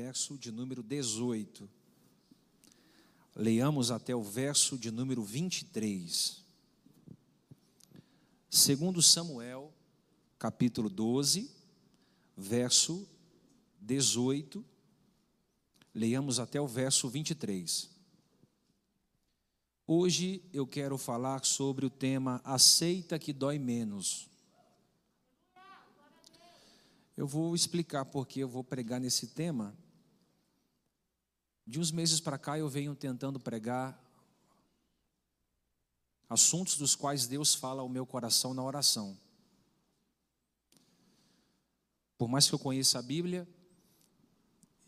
verso de número 18. Leiamos até o verso de número 23. Segundo Samuel, capítulo 12, verso 18. Leiamos até o verso 23. Hoje eu quero falar sobre o tema Aceita que dói menos. Eu vou explicar porque eu vou pregar nesse tema. De uns meses para cá eu venho tentando pregar assuntos dos quais Deus fala ao meu coração na oração. Por mais que eu conheça a Bíblia,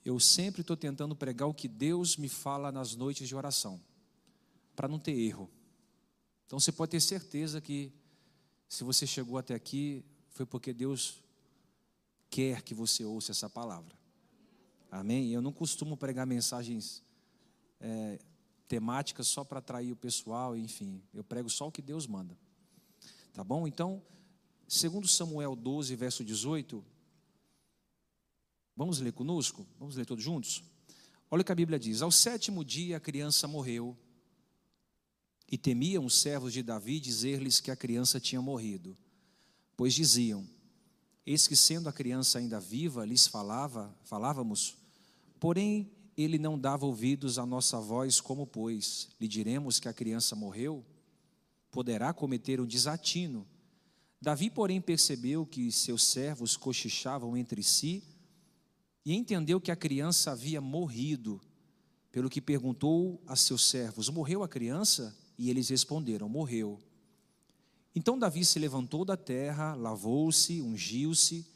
eu sempre estou tentando pregar o que Deus me fala nas noites de oração, para não ter erro. Então você pode ter certeza que, se você chegou até aqui, foi porque Deus quer que você ouça essa palavra. Amém? Eu não costumo pregar mensagens é, temáticas só para atrair o pessoal, enfim, eu prego só o que Deus manda. Tá bom? Então, segundo Samuel 12, verso 18, vamos ler conosco? Vamos ler todos juntos? Olha o que a Bíblia diz: Ao sétimo dia a criança morreu, e temiam os servos de Davi dizer-lhes que a criança tinha morrido, pois diziam: Eis que sendo a criança ainda viva, lhes falava, falávamos, porém ele não dava ouvidos à nossa voz, como pois lhe diremos que a criança morreu, poderá cometer um desatino. Davi, porém, percebeu que seus servos cochichavam entre si e entendeu que a criança havia morrido, pelo que perguntou a seus servos: Morreu a criança? E eles responderam: Morreu. Então Davi se levantou da terra, lavou-se, ungiu-se,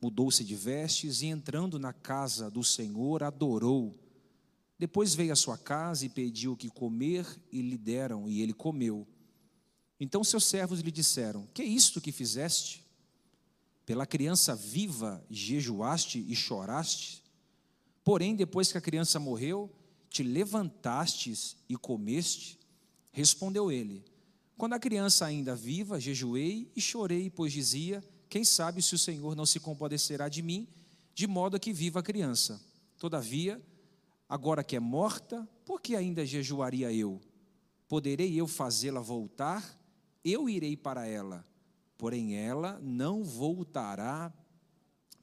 mudou-se de vestes e, entrando na casa do Senhor, adorou. Depois veio à sua casa e pediu o que comer, e lhe deram, e ele comeu. Então seus servos lhe disseram: Que é isto que fizeste? Pela criança viva jejuaste e choraste? Porém, depois que a criança morreu, te levantastes e comeste? Respondeu ele: quando a criança ainda viva, jejuei e chorei, pois dizia: Quem sabe se o Senhor não se compadecerá de mim, de modo que viva a criança. Todavia, agora que é morta, por que ainda jejuaria eu? Poderei eu fazê-la voltar? Eu irei para ela, porém ela não voltará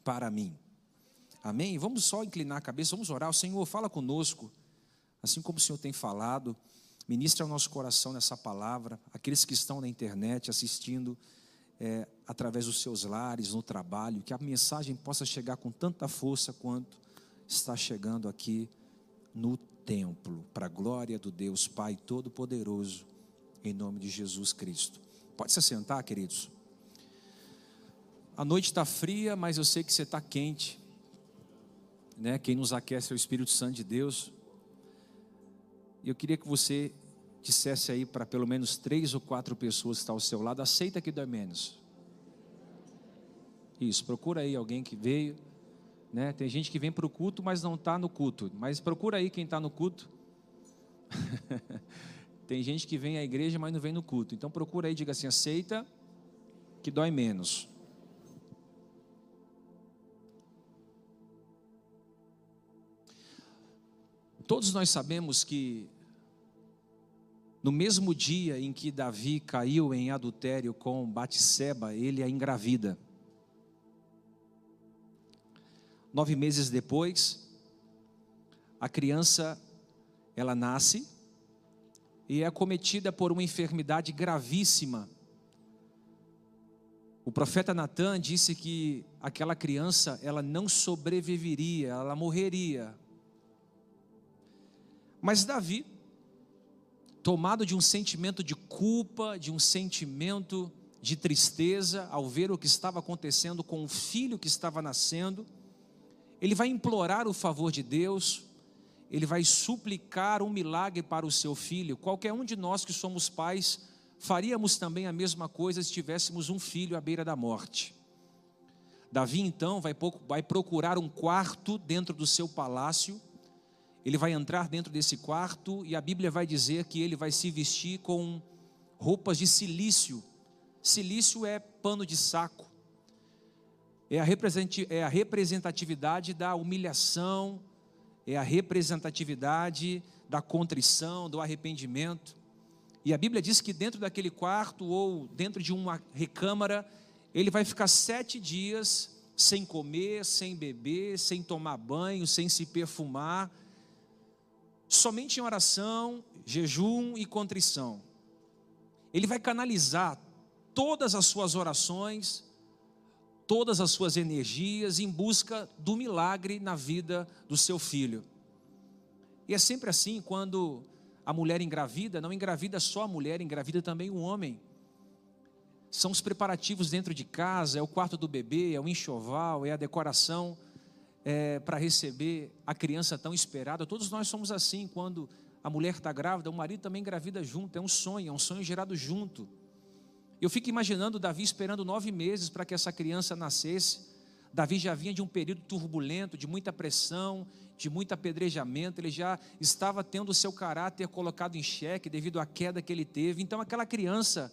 para mim. Amém? Vamos só inclinar a cabeça, vamos orar. O Senhor fala conosco, assim como o Senhor tem falado. Ministre ao nosso coração nessa palavra, aqueles que estão na internet assistindo é, através dos seus lares, no trabalho, que a mensagem possa chegar com tanta força quanto está chegando aqui no templo, para a glória do Deus Pai Todo-Poderoso, em nome de Jesus Cristo. Pode se sentar, queridos. A noite está fria, mas eu sei que você está quente. Né? Quem nos aquece é o Espírito Santo de Deus. E eu queria que você dissesse aí para pelo menos três ou quatro pessoas que estão ao seu lado: aceita que dói menos. Isso, procura aí alguém que veio. Né? Tem gente que vem para o culto, mas não está no culto. Mas procura aí quem está no culto. Tem gente que vem à igreja, mas não vem no culto. Então procura aí, diga assim: aceita que dói menos. Todos nós sabemos que no mesmo dia em que Davi caiu em adultério com Batseba, ele a engravida. Nove meses depois, a criança ela nasce e é acometida por uma enfermidade gravíssima. O profeta Natan disse que aquela criança ela não sobreviveria, ela morreria. Mas Davi tomado de um sentimento de culpa, de um sentimento de tristeza ao ver o que estava acontecendo com o filho que estava nascendo, ele vai implorar o favor de Deus, ele vai suplicar um milagre para o seu filho. Qualquer um de nós que somos pais faríamos também a mesma coisa se tivéssemos um filho à beira da morte. Davi então vai, procurar um quarto dentro do seu palácio ele vai entrar dentro desse quarto e a Bíblia vai dizer que ele vai se vestir com roupas de silício. Silício é pano de saco. É a, é a representatividade da humilhação, é a representatividade da contrição, do arrependimento. E a Bíblia diz que dentro daquele quarto ou dentro de uma recâmara, ele vai ficar sete dias sem comer, sem beber, sem tomar banho, sem se perfumar, somente em oração, jejum e contrição. Ele vai canalizar todas as suas orações, todas as suas energias em busca do milagre na vida do seu filho. E é sempre assim quando a mulher engravida, não engravida só a mulher, engravida também o homem. São os preparativos dentro de casa, é o quarto do bebê, é o enxoval, é a decoração é, para receber a criança tão esperada. Todos nós somos assim quando a mulher está grávida, o marido também engravida junto, é um sonho, é um sonho gerado junto. Eu fico imaginando Davi esperando nove meses para que essa criança nascesse. Davi já vinha de um período turbulento, de muita pressão, de muito apedrejamento, ele já estava tendo o seu caráter colocado em xeque devido à queda que ele teve. Então, aquela criança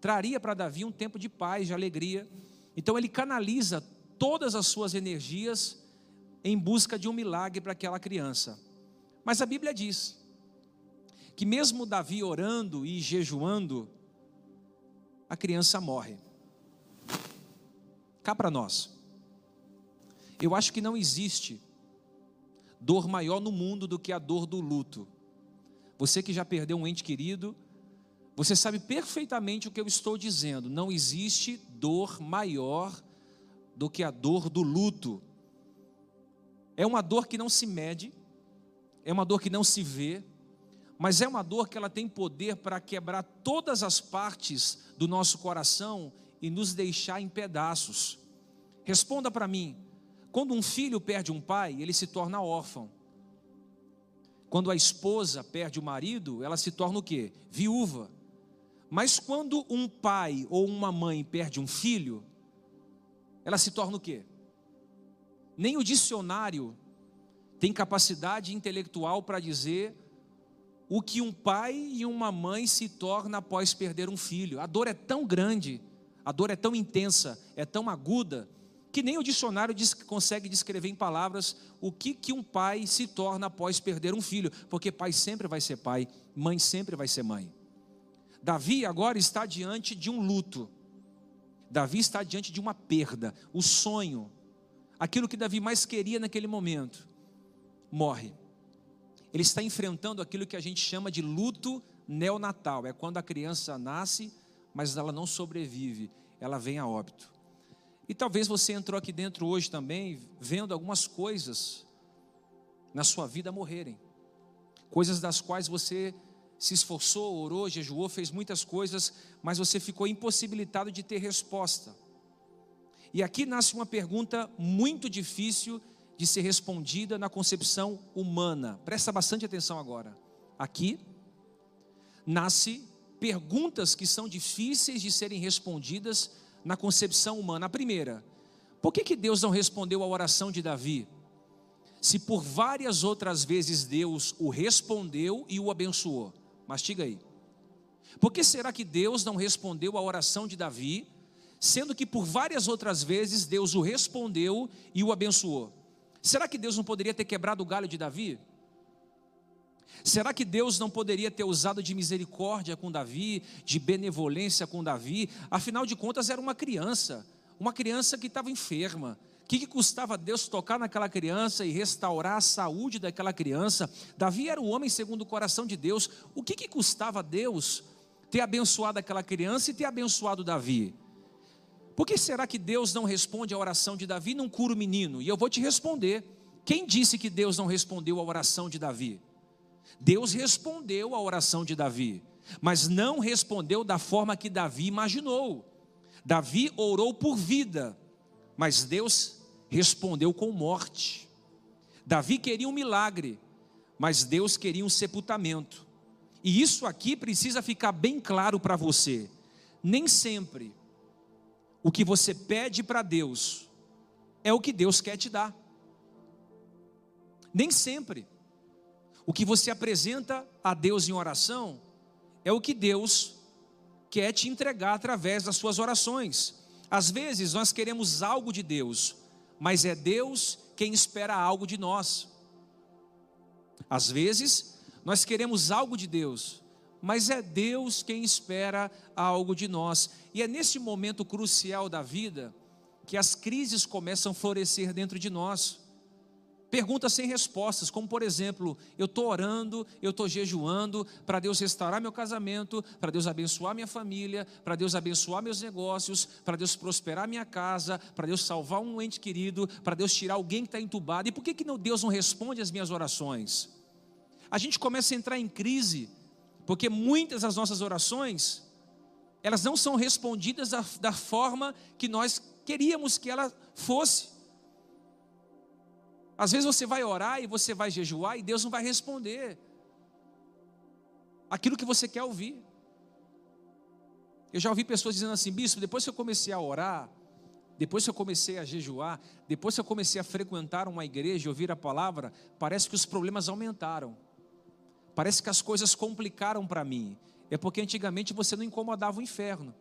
traria para Davi um tempo de paz, de alegria. Então, ele canaliza todas as suas energias em busca de um milagre para aquela criança. Mas a Bíblia diz que, mesmo Davi orando e jejuando, a criança morre. Cá para nós. Eu acho que não existe dor maior no mundo do que a dor do luto. Você que já perdeu um ente querido, você sabe perfeitamente o que eu estou dizendo. Não existe dor maior do que a dor do luto. É uma dor que não se mede, é uma dor que não se vê, mas é uma dor que ela tem poder para quebrar todas as partes do nosso coração e nos deixar em pedaços. Responda para mim: quando um filho perde um pai, ele se torna órfão. Quando a esposa perde o marido, ela se torna o quê? Viúva. Mas quando um pai ou uma mãe perde um filho, ela se torna o quê? Nem o dicionário tem capacidade intelectual para dizer o que um pai e uma mãe se torna após perder um filho. A dor é tão grande, a dor é tão intensa, é tão aguda, que nem o dicionário diz, consegue descrever em palavras o que, que um pai se torna após perder um filho, porque pai sempre vai ser pai, mãe sempre vai ser mãe. Davi agora está diante de um luto, Davi está diante de uma perda, o sonho, aquilo que Davi mais queria naquele momento, morre ele está enfrentando aquilo que a gente chama de luto neonatal. É quando a criança nasce, mas ela não sobrevive, ela vem a óbito. E talvez você entrou aqui dentro hoje também vendo algumas coisas na sua vida morrerem. Coisas das quais você se esforçou, orou, jejuou, fez muitas coisas, mas você ficou impossibilitado de ter resposta. E aqui nasce uma pergunta muito difícil de ser respondida na concepção humana. Presta bastante atenção agora. Aqui nasce perguntas que são difíceis de serem respondidas na concepção humana. A primeira, por que, que Deus não respondeu à oração de Davi? Se por várias outras vezes Deus o respondeu e o abençoou. Mastiga aí. Por que será que Deus não respondeu à oração de Davi, sendo que por várias outras vezes Deus o respondeu e o abençoou? Será que Deus não poderia ter quebrado o galho de Davi? Será que Deus não poderia ter usado de misericórdia com Davi, de benevolência com Davi? Afinal de contas, era uma criança, uma criança que estava enferma. O que, que, custava Deus tocar naquela criança e restaurar a saúde daquela criança? Davi era o homem segundo o coração de Deus. O que, que custava Deus ter abençoado aquela criança e ter abençoado Davi? Por que será que Deus não responde à oração de Davi não cura o menino? E eu vou te responder. Quem disse que Deus não respondeu à oração de Davi? Deus respondeu à oração de Davi, mas não respondeu da forma que Davi imaginou. Davi orou por vida, mas Deus respondeu com morte. Davi queria um milagre, mas Deus queria um sepultamento. E isso aqui precisa ficar bem claro para você. Nem sempre o que você pede para Deus é o que Deus quer te dar. Nem sempre. O que você apresenta a Deus em oração é o que Deus quer te entregar através das suas orações. Às vezes nós queremos algo de Deus, mas é Deus quem espera algo de nós. Às vezes nós queremos algo de Deus, mas é Deus quem espera algo de nós. E é nesse momento crucial da vida que as crises começam a florescer dentro de nós. Perguntas sem respostas, como por exemplo, eu estou orando, eu estou jejuando para Deus restaurar meu casamento, para Deus abençoar minha família, para Deus abençoar meus negócios, para Deus prosperar minha casa, para Deus salvar um ente querido, para Deus tirar alguém que está entubado. E por que, que Deus não responde às minhas orações? A gente começa a entrar em crise, porque muitas das nossas orações, elas não são respondidas da, da forma que nós queríamos que ela fosse. Às vezes você vai orar e você vai jejuar e Deus não vai responder aquilo que você quer ouvir. Eu já ouvi pessoas dizendo assim, bispo, depois que eu comecei a orar, depois que eu comecei a jejuar, depois que eu comecei a frequentar uma igreja e ouvir a palavra, parece que os problemas aumentaram. Parece que as coisas complicaram para mim. É porque antigamente você não incomodava o inferno.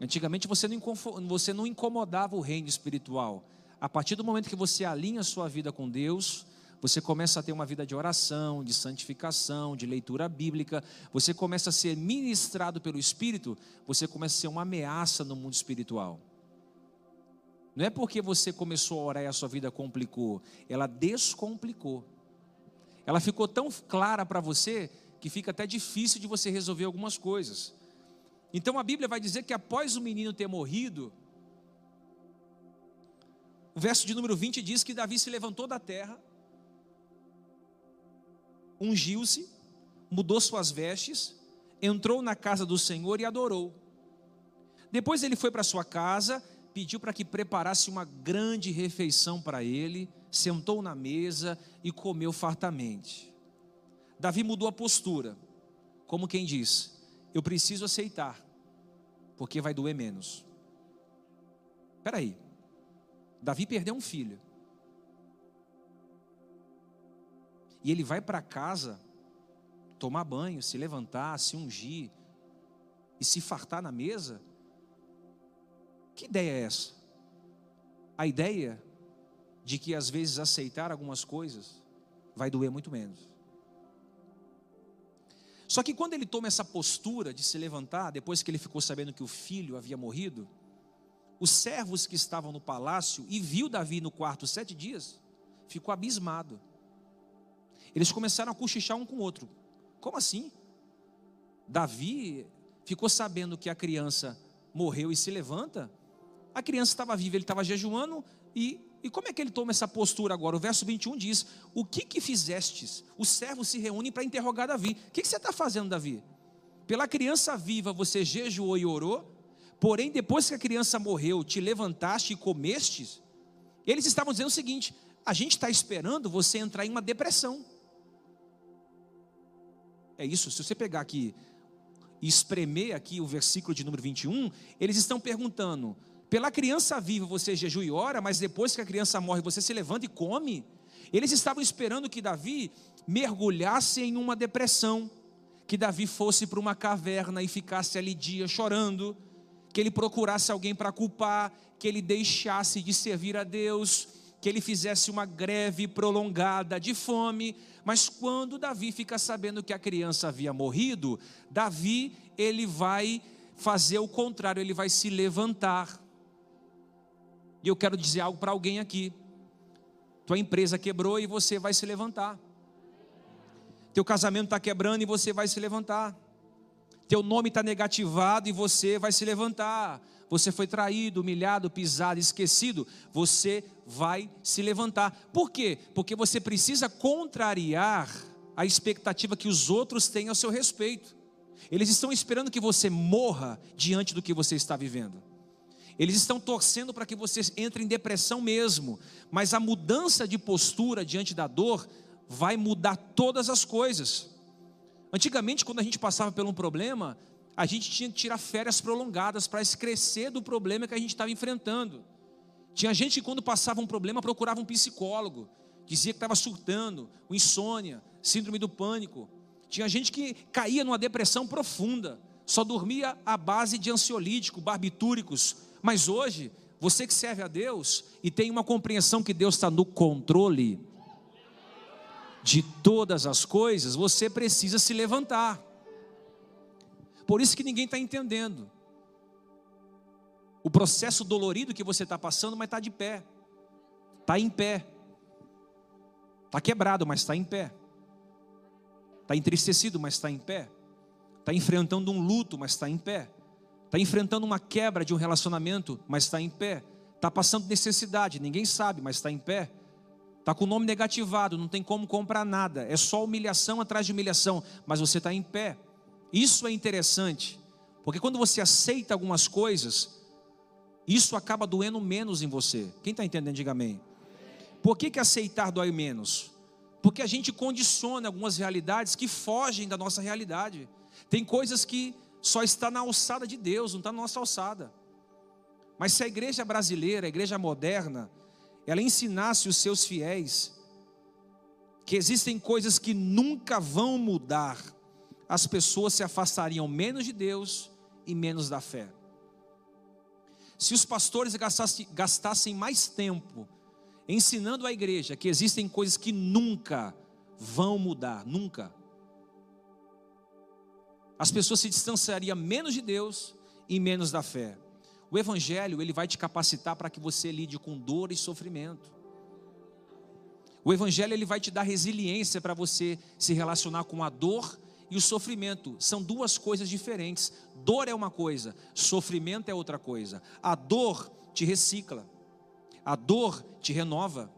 Antigamente você não, você não incomodava o reino espiritual. A partir do momento que você alinha a sua vida com Deus, você começa a ter uma vida de oração, de santificação, de leitura bíblica, você começa a ser ministrado pelo Espírito, você começa a ser uma ameaça no mundo espiritual. Não é porque você começou a orar e a sua vida complicou, ela descomplicou. Ela ficou tão clara para você que fica até difícil de você resolver algumas coisas. Então a Bíblia vai dizer que após o menino ter morrido, o verso de número 20 diz que Davi se levantou da terra, ungiu-se, mudou suas vestes, entrou na casa do Senhor e adorou. Depois ele foi para sua casa, pediu para que preparasse uma grande refeição para ele, sentou na mesa e comeu fartamente. Davi mudou a postura, como quem diz: Eu preciso aceitar, porque vai doer menos. Espera aí, Davi perdeu um filho. E ele vai para casa tomar banho, se levantar, se ungir e se fartar na mesa. Que ideia é essa? A ideia de que às vezes aceitar algumas coisas vai doer muito menos. Só que quando ele toma essa postura de se levantar, depois que ele ficou sabendo que o filho havia morrido, os servos que estavam no palácio e viu Davi no quarto sete dias, ficou abismado. Eles começaram a cochichar um com o outro. Como assim? Davi ficou sabendo que a criança morreu e se levanta. A criança estava viva, ele estava jejuando e e como é que ele toma essa postura agora? O verso 21 diz: O que que fizestes? Os servos se reúnem para interrogar Davi. O que, que você está fazendo, Davi? Pela criança viva você jejuou e orou, Porém, depois que a criança morreu, te levantaste e comestes, eles estavam dizendo o seguinte: a gente está esperando você entrar em uma depressão. É isso, se você pegar aqui e espremer aqui o versículo de número 21, eles estão perguntando: pela criança viva você jejua e ora, mas depois que a criança morre você se levanta e come? Eles estavam esperando que Davi mergulhasse em uma depressão, que Davi fosse para uma caverna e ficasse ali dia chorando que ele procurasse alguém para culpar, que ele deixasse de servir a Deus, que ele fizesse uma greve prolongada de fome. Mas quando Davi fica sabendo que a criança havia morrido, Davi ele vai fazer o contrário, ele vai se levantar. E eu quero dizer algo para alguém aqui. Tua empresa quebrou e você vai se levantar. Teu casamento está quebrando e você vai se levantar teu nome está negativado e você vai se levantar. Você foi traído, humilhado, pisado, esquecido, você vai se levantar. Por quê? Porque você precisa contrariar a expectativa que os outros têm ao seu respeito. Eles estão esperando que você morra diante do que você está vivendo. Eles estão torcendo para que você entre em depressão mesmo, mas a mudança de postura diante da dor vai mudar todas as coisas. Antigamente, quando a gente passava por um problema, a gente tinha que tirar férias prolongadas para esquecer do problema que a gente estava enfrentando. Tinha gente que, quando passava um problema, procurava um psicólogo, dizia que estava surtando, insônia, síndrome do pânico. Tinha gente que caía numa depressão profunda, só dormia à base de ansiolítico, barbitúricos. Mas hoje, você que serve a Deus e tem uma compreensão que Deus está no controle de todas as coisas, você precisa se levantar. Por isso que ninguém está entendendo o processo dolorido que você está passando, mas está de pé, está em pé, está quebrado, mas está em pé, está entristecido, mas está em pé, está enfrentando um luto, mas está em pé, está enfrentando uma quebra de um relacionamento, mas está em pé, está passando necessidade, ninguém sabe, mas está em pé, está com o nome negativado, não tem como comprar nada, é só humilhação atrás de humilhação, mas você está em pé. Isso é interessante, porque quando você aceita algumas coisas, isso acaba doendo menos em você. Quem está entendendo, diga amém. Por que, que aceitar dói menos? Porque a gente condiciona algumas realidades que fogem da nossa realidade. Tem coisas que só está na alçada de Deus, não está na nossa alçada. Mas se a igreja brasileira, a igreja moderna, ela ensinasse os seus fiéis que existem coisas que nunca vão mudar, as pessoas se afastariam menos de Deus e menos da fé. Se os pastores gastassem, gastassem mais tempo ensinando à igreja que existem coisas que nunca vão mudar, nunca, as pessoas se distanciariam menos de Deus e menos da fé. O evangelho, ele vai te capacitar para que você lide com dor e sofrimento. O evangelho ele vai te dar resiliência para você se relacionar com a dor e o sofrimento são duas coisas diferentes. Dor é uma coisa, sofrimento é outra coisa. A dor te recicla, a dor te renova,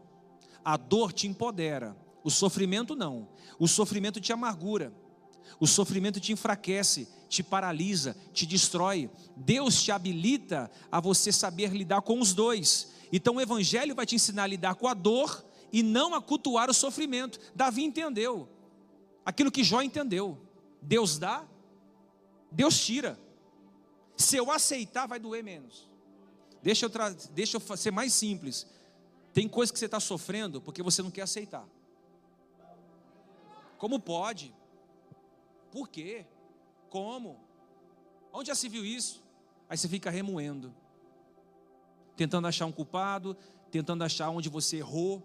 a dor te empodera. O sofrimento não. O sofrimento te amargura. O sofrimento te enfraquece, te paralisa, te destrói. Deus te habilita a você saber lidar com os dois. Então o Evangelho vai te ensinar a lidar com a dor e não a cultuar o sofrimento. Davi entendeu aquilo que Jó entendeu. Deus dá, Deus tira. Se eu aceitar, vai doer menos. Deixa eu, deixa eu ser mais simples. Tem coisa que você está sofrendo porque você não quer aceitar. Como pode? Por quê? Como? Onde já se viu isso? Aí você fica remoendo, tentando achar um culpado, tentando achar onde você errou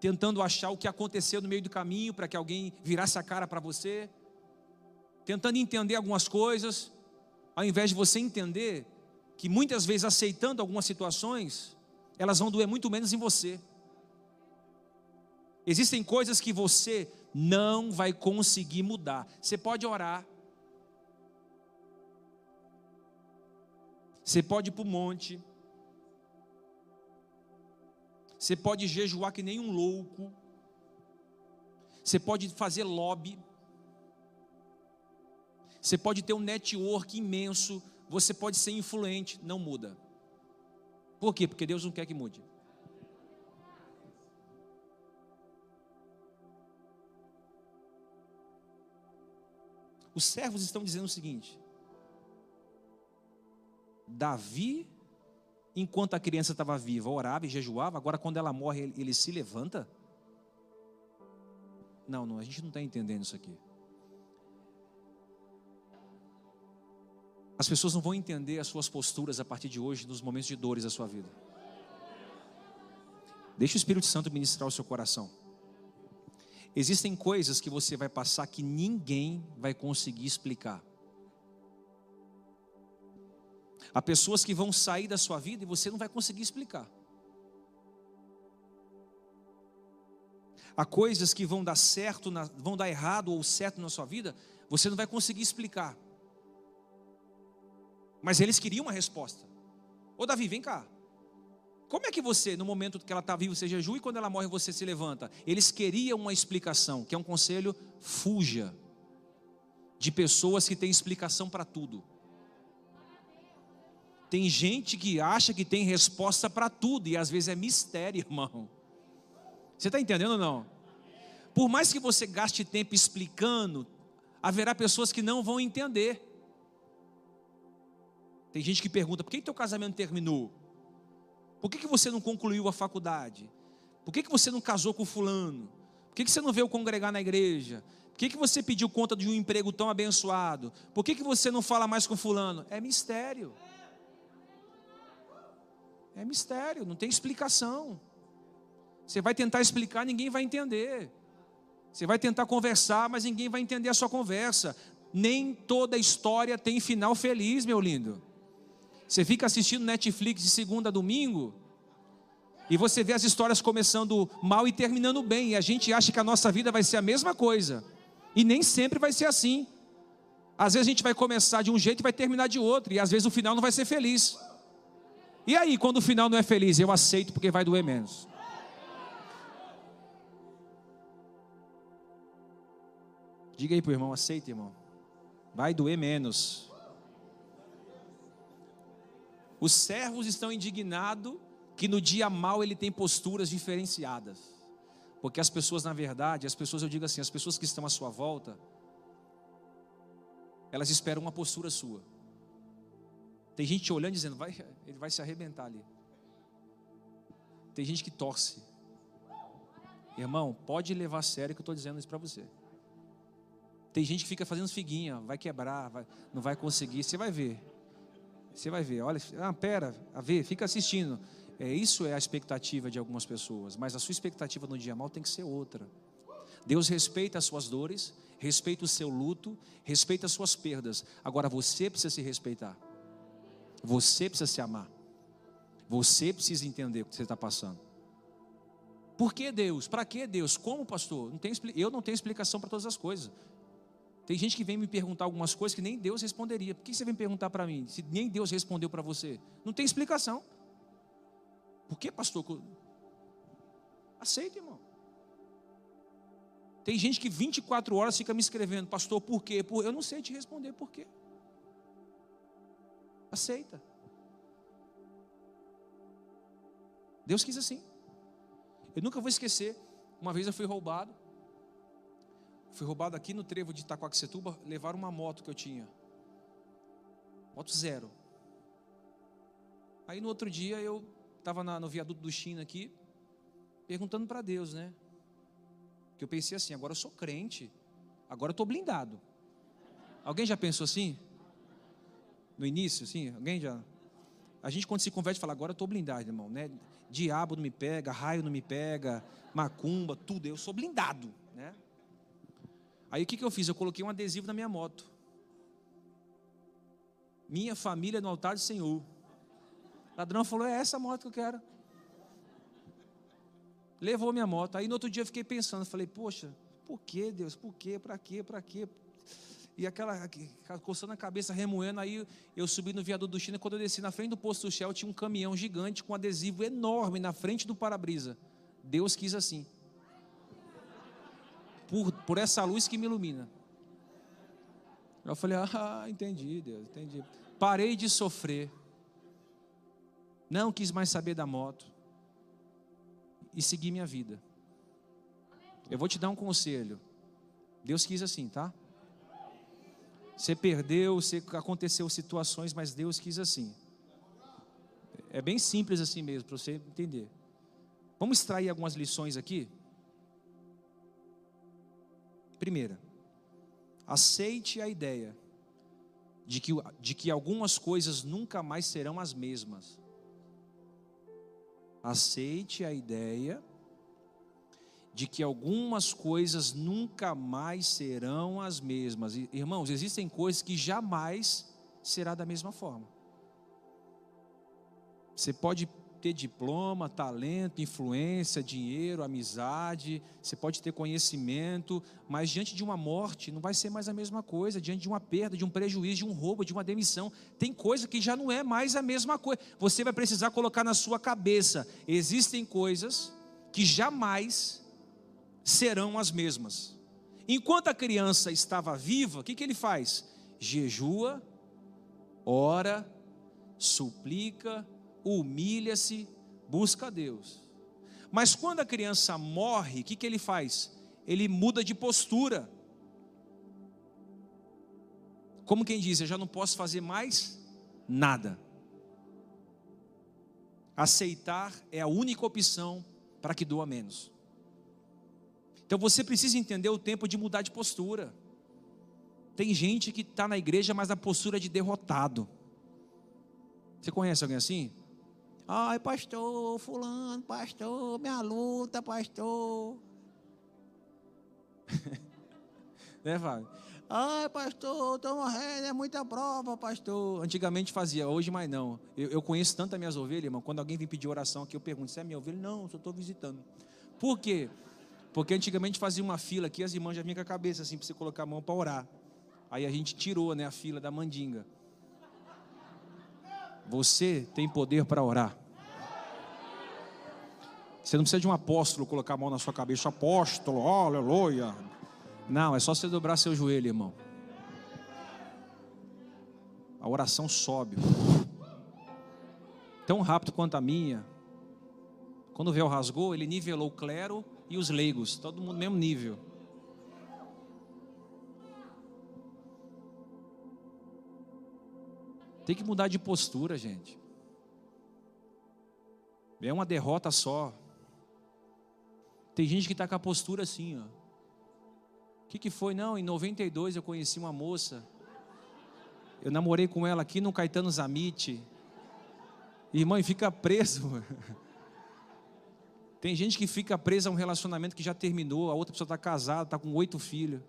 tentando achar o que aconteceu no meio do caminho para que alguém virasse a cara para você, tentando entender algumas coisas, ao invés de você entender que muitas vezes aceitando algumas situações, elas vão doer muito menos em você. Existem coisas que você não vai conseguir mudar. Você pode orar. Você pode ir para o monte. Você pode jejuar que nem um louco. Você pode fazer lobby. Você pode ter um network imenso. Você pode ser influente. Não muda. Por quê? Porque Deus não quer que mude. Os servos estão dizendo o seguinte: Davi enquanto a criança estava viva, orava e jejuava, agora quando ela morre, ele, ele se levanta? Não, não, a gente não está entendendo isso aqui. As pessoas não vão entender as suas posturas a partir de hoje, nos momentos de dores da sua vida. Deixe o Espírito Santo ministrar o seu coração. Existem coisas que você vai passar que ninguém vai conseguir explicar. Há pessoas que vão sair da sua vida e você não vai conseguir explicar. Há coisas que vão dar certo, vão dar errado ou certo na sua vida, você não vai conseguir explicar. Mas eles queriam uma resposta. Ô Davi, vem cá. Como é que você, no momento que ela está viva, você jejua e quando ela morre você se levanta? Eles queriam uma explicação, que é um conselho, fuja de pessoas que têm explicação para tudo. Tem gente que acha que tem resposta para tudo e às vezes é mistério, irmão. Você está entendendo ou não? Por mais que você gaste tempo explicando, haverá pessoas que não vão entender. Tem gente que pergunta: por que teu casamento terminou? Por que, que você não concluiu a faculdade? Por que, que você não casou com fulano? Por que, que você não veio congregar na igreja? Por que, que você pediu conta de um emprego tão abençoado? Por que, que você não fala mais com fulano? É mistério. É mistério, não tem explicação. Você vai tentar explicar, ninguém vai entender. Você vai tentar conversar, mas ninguém vai entender a sua conversa. Nem toda história tem final feliz, meu lindo. Você fica assistindo Netflix de segunda a domingo, e você vê as histórias começando mal e terminando bem, e a gente acha que a nossa vida vai ser a mesma coisa. E nem sempre vai ser assim. Às vezes a gente vai começar de um jeito e vai terminar de outro, e às vezes o final não vai ser feliz. E aí, quando o final não é feliz, eu aceito porque vai doer menos. Diga aí para o irmão, aceita, irmão. Vai doer menos. Os servos estão indignados que no dia mal ele tem posturas diferenciadas. Porque as pessoas, na verdade, as pessoas, eu digo assim, as pessoas que estão à sua volta, elas esperam uma postura sua. Tem gente olhando dizendo, vai, ele vai se arrebentar ali. Tem gente que torce. Irmão, pode levar a sério que eu estou dizendo isso para você. Tem gente que fica fazendo figuinha, vai quebrar, vai, não vai conseguir. Você vai ver. Você vai ver. Olha, ah, pera, a ver, fica assistindo. É, isso é a expectativa de algumas pessoas, mas a sua expectativa no dia mal tem que ser outra. Deus respeita as suas dores, respeita o seu luto, respeita as suas perdas. Agora você precisa se respeitar. Você precisa se amar. Você precisa entender o que você está passando. Por que Deus? Para que Deus? Como, pastor? Não tem, eu não tenho explicação para todas as coisas. Tem gente que vem me perguntar algumas coisas que nem Deus responderia. Por que você vem perguntar para mim? Se nem Deus respondeu para você. Não tem explicação. Por que, pastor? Aceita, irmão. Tem gente que 24 horas fica me escrevendo, pastor, por quê? Por... Eu não sei te responder por quê. Aceita. Deus quis assim. Eu nunca vou esquecer. Uma vez eu fui roubado. Fui roubado aqui no trevo de Itacoaxetuba. Levaram uma moto que eu tinha. Moto zero. Aí no outro dia eu estava no viaduto do China aqui, perguntando para Deus, né? Que eu pensei assim: agora eu sou crente, agora eu estou blindado. Alguém já pensou assim? No início, assim? Alguém já? A gente, quando se converte, fala: agora eu estou blindado, irmão, né? Diabo não me pega, raio não me pega, macumba, tudo, eu sou blindado, né? Aí o que, que eu fiz? Eu coloquei um adesivo na minha moto. Minha família no altar do Senhor. O ladrão falou: É essa moto que eu quero. Levou minha moto. Aí no outro dia eu fiquei pensando, falei: Poxa, por que Deus? Por quê? Para quê? Para quê? E aquela, coçando a cabeça, remoendo. Aí eu subi no viaduto do China. Quando eu desci na frente do posto do Shell, tinha um caminhão gigante com um adesivo enorme na frente do para-brisa. Deus quis assim. Por, por essa luz que me ilumina. Eu falei: Ah, entendi, Deus, entendi. Parei de sofrer. Não quis mais saber da moto. E segui minha vida. Eu vou te dar um conselho. Deus quis assim, tá? Você perdeu, você aconteceu situações, mas Deus quis assim. É bem simples assim mesmo, para você entender. Vamos extrair algumas lições aqui? Primeira, aceite a ideia de que, de que algumas coisas nunca mais serão as mesmas. Aceite a ideia de que algumas coisas nunca mais serão as mesmas. Irmãos, existem coisas que jamais será da mesma forma. Você pode ter diploma, talento, influência, dinheiro, amizade, você pode ter conhecimento, mas diante de uma morte não vai ser mais a mesma coisa, diante de uma perda, de um prejuízo, de um roubo, de uma demissão, tem coisa que já não é mais a mesma coisa. Você vai precisar colocar na sua cabeça: existem coisas que jamais serão as mesmas. Enquanto a criança estava viva, o que, que ele faz? Jejua, ora, suplica, humilha-se, busca a Deus. Mas quando a criança morre, o que, que ele faz? Ele muda de postura. Como quem diz, eu já não posso fazer mais nada. Aceitar é a única opção para que doa menos. Então você precisa entender o tempo de mudar de postura. Tem gente que está na igreja, mas na postura de derrotado. Você conhece alguém assim? Ai, pastor, fulano, pastor, minha luta, pastor. né, Fábio? Ai, pastor, estou morrendo, é muita prova, pastor. Antigamente fazia, hoje mais não. Eu, eu conheço tanto as minhas ovelhas, irmão. Quando alguém vem pedir oração aqui, eu pergunto: se é minha ovelha? Não, só estou visitando. Por quê? Porque antigamente fazia uma fila aqui, as irmãs já vinham com a cabeça assim, para você colocar a mão para orar. Aí a gente tirou né, a fila da mandinga. Você tem poder para orar. Você não precisa de um apóstolo colocar a mão na sua cabeça, apóstolo, aleluia. Não, é só você dobrar seu joelho, irmão. A oração sobe. Tão rápido quanto a minha. Quando o véu rasgou, ele nivelou o clero e os leigos, todo mundo mesmo nível. Tem que mudar de postura, gente. É uma derrota só. Tem gente que está com a postura assim, ó. O que, que foi? Não, em 92 eu conheci uma moça. Eu namorei com ela aqui no Caetano Zamite. Irmão, e fica preso. Tem gente que fica presa a um relacionamento que já terminou, a outra pessoa está casada, está com oito filhos.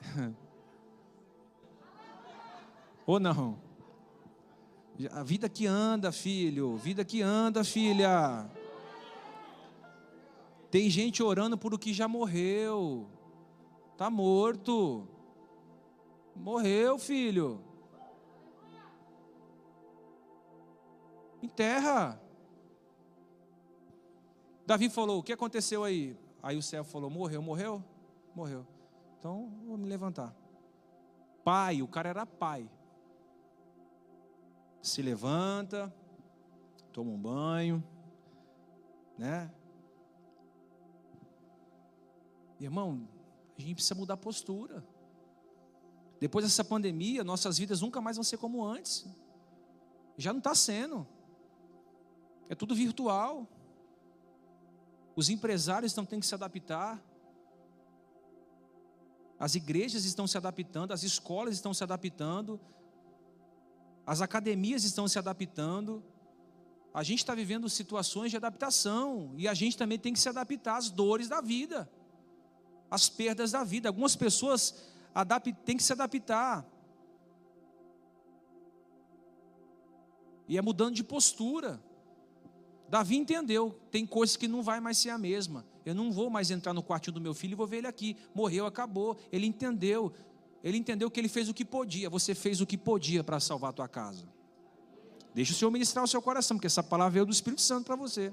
Ou não? A vida que anda, filho. Vida que anda, filha. Tem gente orando por o que já morreu. Está morto. Morreu, filho. Enterra. Davi falou: O que aconteceu aí? Aí o céu falou: Morreu, morreu? Morreu. Então vou me levantar. Pai, o cara era pai. Se levanta, toma um banho, né? Irmão, a gente precisa mudar a postura. Depois dessa pandemia, nossas vidas nunca mais vão ser como antes. Já não está sendo. É tudo virtual. Os empresários estão tendo que se adaptar. As igrejas estão se adaptando, as escolas estão se adaptando, as academias estão se adaptando. A gente está vivendo situações de adaptação e a gente também tem que se adaptar às dores da vida as perdas da vida. Algumas pessoas têm que se adaptar. E é mudando de postura. Davi entendeu, tem coisas que não vai mais ser a mesma. Eu não vou mais entrar no quartinho do meu filho e vou ver ele aqui. Morreu, acabou. Ele entendeu. Ele entendeu que ele fez o que podia. Você fez o que podia para salvar a tua casa. Deixa o Senhor ministrar o seu coração, porque essa palavra veio do Espírito Santo para você.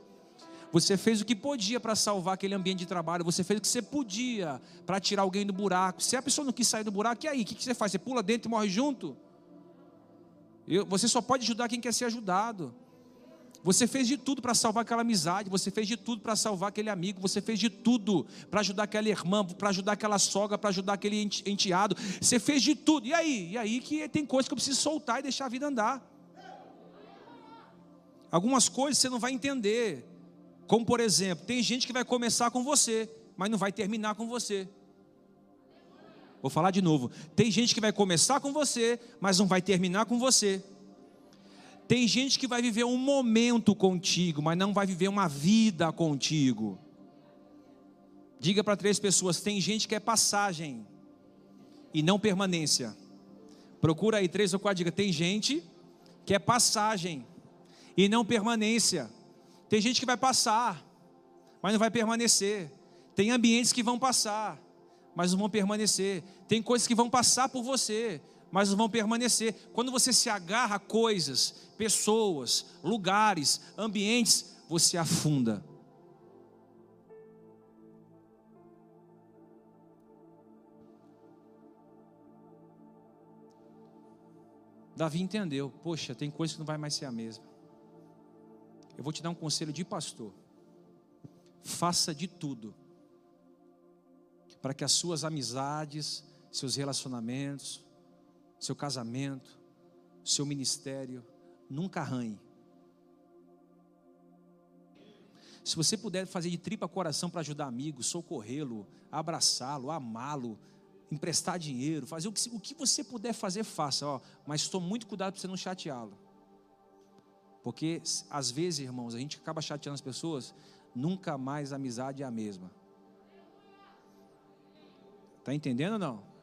Você fez o que podia para salvar aquele ambiente de trabalho. Você fez o que você podia para tirar alguém do buraco. Se a pessoa não quis sair do buraco, e aí? O que você faz? Você pula dentro e morre junto? você só pode ajudar quem quer ser ajudado. Você fez de tudo para salvar aquela amizade, você fez de tudo para salvar aquele amigo, você fez de tudo para ajudar aquela irmã, para ajudar aquela sogra, para ajudar aquele enteado. Você fez de tudo. E aí? E aí que tem coisas que eu preciso soltar e deixar a vida andar. Algumas coisas você não vai entender. Como por exemplo, tem gente que vai começar com você, mas não vai terminar com você. Vou falar de novo. Tem gente que vai começar com você, mas não vai terminar com você. Tem gente que vai viver um momento contigo, mas não vai viver uma vida contigo. Diga para três pessoas: tem gente que é passagem e não permanência. Procura aí três ou quatro, diga: tem gente que é passagem e não permanência. Tem gente que vai passar, mas não vai permanecer. Tem ambientes que vão passar, mas não vão permanecer. Tem coisas que vão passar por você, mas vão permanecer. Quando você se agarra a coisas, pessoas, lugares, ambientes, você afunda. Davi entendeu, poxa, tem coisas que não vai mais ser a mesma. Eu vou te dar um conselho de pastor. Faça de tudo para que as suas amizades, seus relacionamentos, seu casamento, seu ministério nunca arranhe. Se você puder fazer de tripa coração para ajudar amigo, socorrê-lo, abraçá-lo, amá-lo, emprestar dinheiro, fazer o que, o que você puder fazer, faça. Ó, mas estou muito cuidado para você não chateá-lo. Porque às vezes, irmãos, a gente acaba chateando as pessoas, nunca mais a amizade é a mesma. Está entendendo ou não?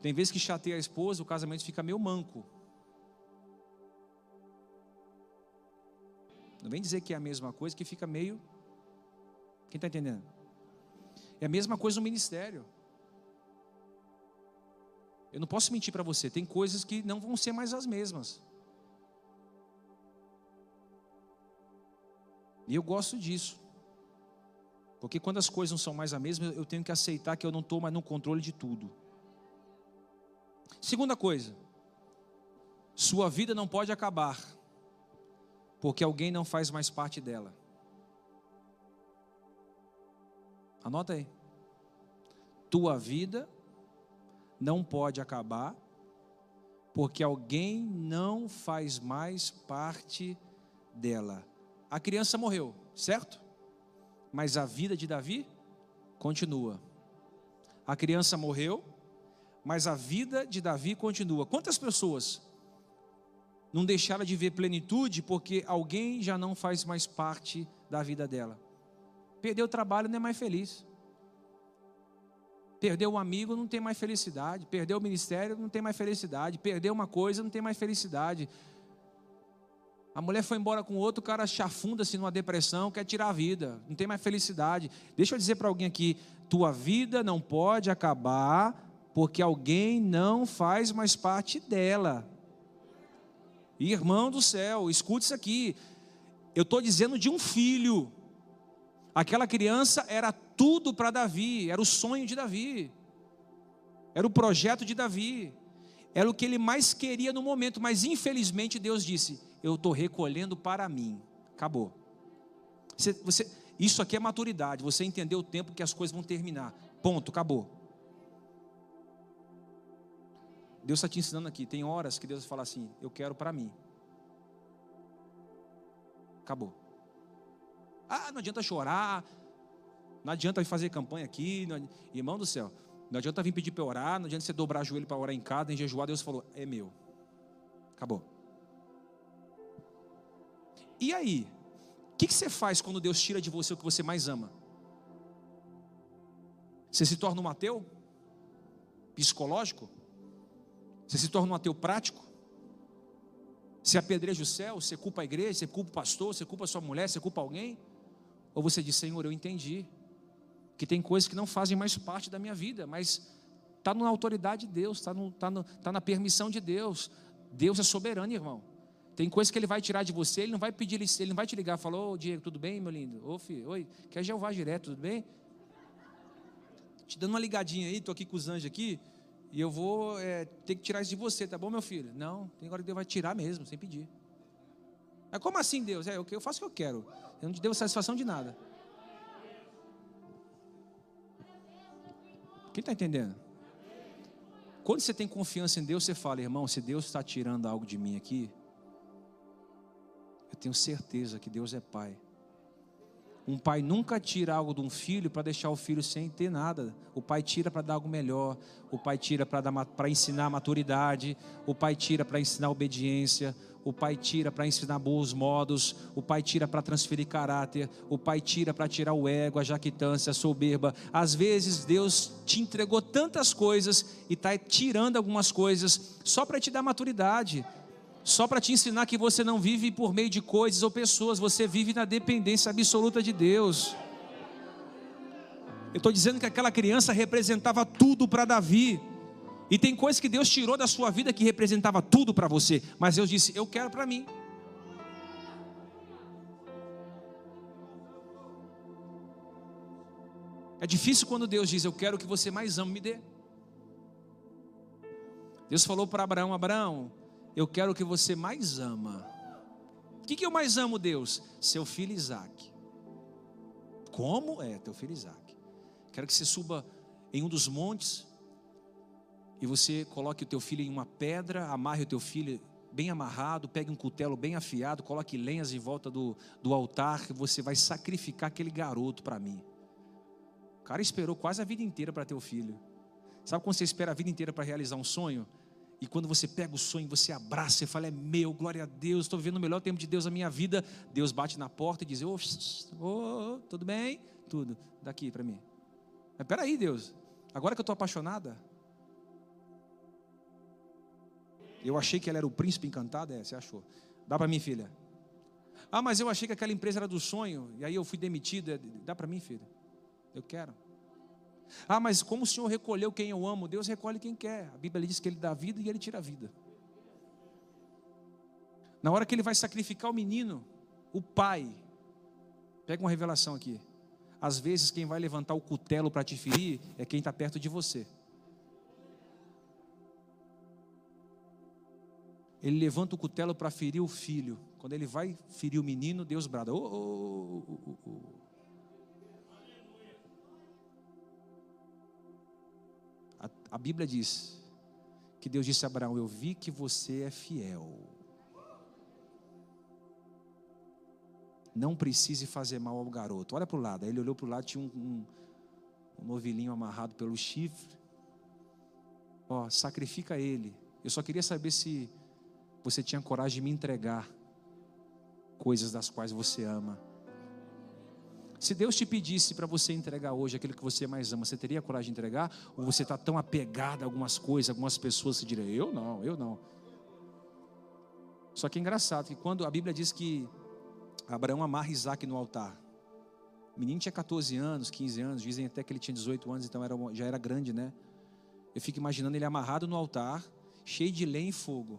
Tem vezes que chateia a esposa, o casamento fica meio manco. Não vem dizer que é a mesma coisa, que fica meio. Quem está entendendo? É a mesma coisa no ministério. Eu não posso mentir para você, tem coisas que não vão ser mais as mesmas. E eu gosto disso. Porque quando as coisas não são mais as mesmas, eu tenho que aceitar que eu não estou mais no controle de tudo. Segunda coisa, sua vida não pode acabar porque alguém não faz mais parte dela. Anota aí. Tua vida não pode acabar porque alguém não faz mais parte dela. A criança morreu, certo? Mas a vida de Davi continua. A criança morreu, mas a vida de Davi continua. Quantas pessoas não deixaram de ver plenitude porque alguém já não faz mais parte da vida dela. Perdeu o trabalho, não é mais feliz. Perdeu um amigo, não tem mais felicidade. Perdeu o ministério, não tem mais felicidade. Perdeu uma coisa, não tem mais felicidade. A mulher foi embora com outro, o cara chafunda-se numa depressão, quer tirar a vida, não tem mais felicidade. Deixa eu dizer para alguém aqui: tua vida não pode acabar porque alguém não faz mais parte dela. Irmão do céu, escute isso aqui. Eu estou dizendo de um filho. Aquela criança era tudo para Davi, era o sonho de Davi, era o projeto de Davi, era o que ele mais queria no momento, mas infelizmente Deus disse: Eu estou recolhendo para mim. Acabou. Você, você, isso aqui é maturidade, você entendeu o tempo que as coisas vão terminar. Ponto, acabou. Deus está te ensinando aqui. Tem horas que Deus fala assim: Eu quero para mim. Acabou. Ah, não adianta chorar. Não adianta fazer campanha aqui. Não, irmão do céu. Não adianta vir pedir para orar. Não adianta você dobrar o joelho para orar em casa, em jejuar. Deus falou: É meu. Acabou. E aí? O que, que você faz quando Deus tira de você o que você mais ama? Você se torna um ateu? Psicológico? Você se torna um ateu prático? Você apedreja o céu, você culpa a igreja, você culpa o pastor, você culpa a sua mulher, você culpa alguém? Ou você diz, Senhor, eu entendi que tem coisas que não fazem mais parte da minha vida, mas está na autoridade de Deus, está tá, tá na permissão de Deus. Deus é soberano, irmão. Tem coisas que ele vai tirar de você, ele não vai pedir, ele não vai te ligar, falou, ô Diego, tudo bem, meu lindo? Ô filho, oi, quer Jeová direto, tudo bem? Te dando uma ligadinha aí, estou aqui com os anjos aqui. E eu vou é, ter que tirar isso de você, tá bom, meu filho? Não, tem hora que Deus vai tirar mesmo, sem pedir. Mas como assim, Deus? É, eu faço o que eu quero. Eu não te devo satisfação de nada. Quem está entendendo? Quando você tem confiança em Deus, você fala, irmão, se Deus está tirando algo de mim aqui, eu tenho certeza que Deus é Pai. Um pai nunca tira algo de um filho para deixar o filho sem ter nada. O pai tira para dar algo melhor. O pai tira para ensinar maturidade. O pai tira para ensinar obediência. O pai tira para ensinar bons modos. O pai tira para transferir caráter. O pai tira para tirar o ego, a jactância, a soberba. Às vezes Deus te entregou tantas coisas e está tirando algumas coisas só para te dar maturidade só para te ensinar que você não vive por meio de coisas ou pessoas, você vive na dependência absoluta de Deus. Eu estou dizendo que aquela criança representava tudo para Davi. E tem coisas que Deus tirou da sua vida que representava tudo para você, mas Deus disse: Eu quero para mim. É difícil quando Deus diz: Eu quero que você mais ame, me dê. Deus falou para Abraão: Abraão, eu quero o que você mais ama. O que, que eu mais amo, Deus? Seu filho Isaac. Como? É, teu filho Isaac. Quero que você suba em um dos montes e você coloque o teu filho em uma pedra, amarre o teu filho bem amarrado, pegue um cutelo bem afiado, coloque lenhas em volta do, do altar, que você vai sacrificar aquele garoto para mim. O cara esperou quase a vida inteira para ter o filho. Sabe quando você espera a vida inteira para realizar um sonho? E quando você pega o sonho, você abraça, você fala, é meu, glória a Deus, estou vivendo o melhor tempo de Deus na minha vida. Deus bate na porta e diz, ô, oh, oh, tudo bem? Tudo, daqui para mim. Mas peraí, Deus, agora que eu estou apaixonada, eu achei que ela era o príncipe encantado, é, você achou. Dá para mim, filha. Ah, mas eu achei que aquela empresa era do sonho, e aí eu fui demitido. É, dá para mim, filha. Eu quero. Ah, mas como o Senhor recolheu quem eu amo? Deus recolhe quem quer. A Bíblia diz que Ele dá vida e Ele tira a vida. Na hora que Ele vai sacrificar o menino, o pai, pega uma revelação aqui. Às vezes quem vai levantar o cutelo para te ferir é quem está perto de você. Ele levanta o cutelo para ferir o filho. Quando ele vai ferir o menino, Deus brada. Oh, oh, oh, A Bíblia diz que Deus disse a Abraão: Eu vi que você é fiel. Não precise fazer mal ao garoto. Olha para o lado. Aí ele olhou para o lado, tinha um, um, um novilhinho amarrado pelo chifre. Ó, sacrifica ele. Eu só queria saber se você tinha coragem de me entregar coisas das quais você ama. Se Deus te pedisse para você entregar hoje aquilo que você mais ama, você teria coragem de entregar? Ou você está tão apegado a algumas coisas, algumas pessoas que diriam, eu não, eu não. Só que é engraçado que quando a Bíblia diz que Abraão amarra Isaac no altar, o menino tinha 14 anos, 15 anos, dizem até que ele tinha 18 anos, então era, já era grande, né? Eu fico imaginando ele amarrado no altar, cheio de lenha e fogo.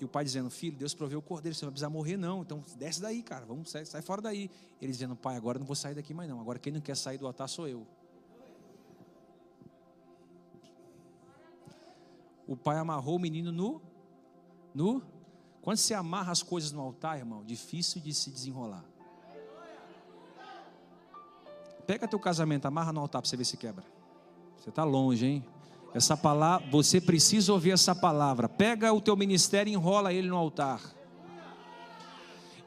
E o pai dizendo, filho, Deus proveu o cordeiro, você não vai precisar morrer não, então desce daí, cara, vamos, sai, sai fora daí. Ele dizendo, pai, agora não vou sair daqui mais não, agora quem não quer sair do altar sou eu. O pai amarrou o menino no, no, quando você amarra as coisas no altar, irmão, difícil de se desenrolar. Pega teu casamento, amarra no altar para você ver se quebra. Você está longe, hein? Essa palavra, você precisa ouvir essa palavra. Pega o teu ministério e enrola ele no altar.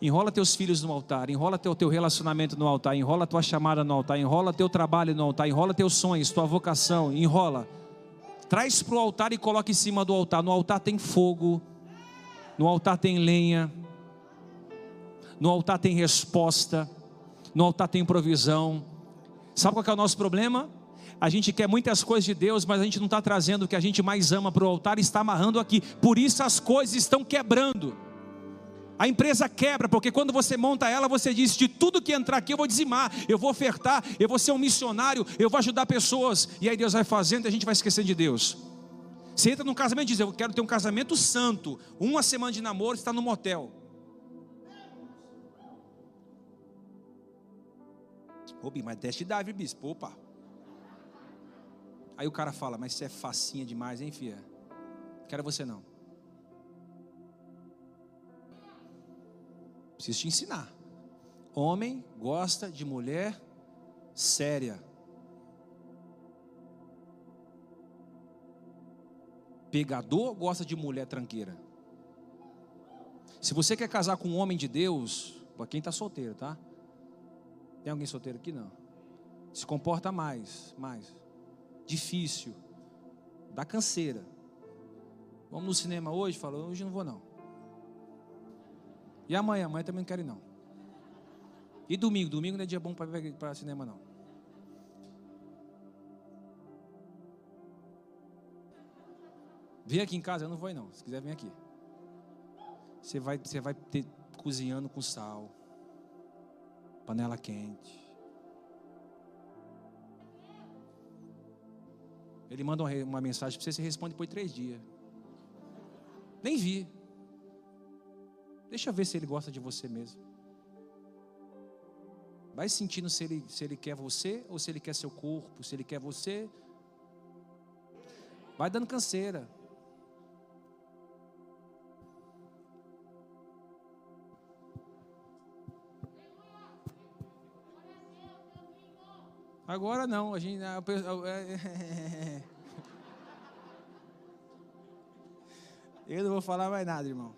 Enrola teus filhos no altar, enrola teu, teu relacionamento no altar, enrola tua chamada no altar, enrola teu trabalho no altar, enrola teus sonhos, tua vocação, enrola. Traz para o altar e coloca em cima do altar. No altar tem fogo, no altar tem lenha, no altar tem resposta, no altar tem provisão. Sabe qual é o nosso problema? A gente quer muitas coisas de Deus, mas a gente não está trazendo o que a gente mais ama para o altar e está amarrando aqui. Por isso as coisas estão quebrando. A empresa quebra, porque quando você monta ela, você diz: de tudo que entrar aqui eu vou dizimar, eu vou ofertar, eu vou ser um missionário, eu vou ajudar pessoas. E aí Deus vai fazendo e a gente vai esquecendo de Deus. Você entra num casamento e diz: Eu quero ter um casamento santo. Uma semana de namoro, está no motel. Ô, mas teste drive, bispo. Opa. Aí o cara fala, mas você é facinha demais, hein, filha? Quero você não. Preciso te ensinar. Homem gosta de mulher séria. Pegador gosta de mulher tranqueira. Se você quer casar com um homem de Deus, para quem está solteiro, tá? Tem alguém solteiro aqui? Não. Se comporta mais, mais difícil, dá canseira. Vamos no cinema hoje? Falou, hoje não vou não. E amanhã? Amanhã também não quero ir não. E domingo? Domingo não é dia bom para cinema não. Vem aqui em casa, eu não vou não. Se quiser, vem aqui. Você vai, você vai ter cozinhando com sal, panela quente. Ele manda uma mensagem para você, você responde depois de três dias. Nem vi. Deixa eu ver se ele gosta de você mesmo. Vai sentindo se ele, se ele quer você ou se ele quer seu corpo, se ele quer você. Vai dando canseira. Agora não, a gente. Eu não vou falar mais nada, irmão.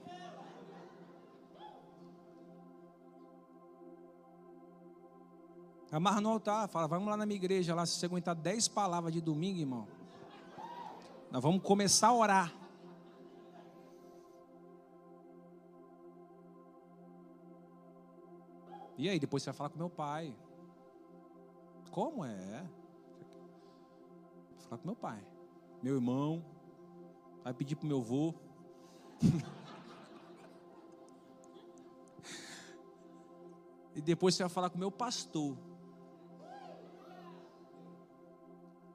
Amarra no altar, fala, vamos lá na minha igreja, lá, se você aguentar dez palavras de domingo, irmão, nós vamos começar a orar. E aí, depois você vai falar com meu pai. Como é? Vou falar com meu pai. Meu irmão. Vai pedir pro meu avô. e depois você vai falar com meu pastor.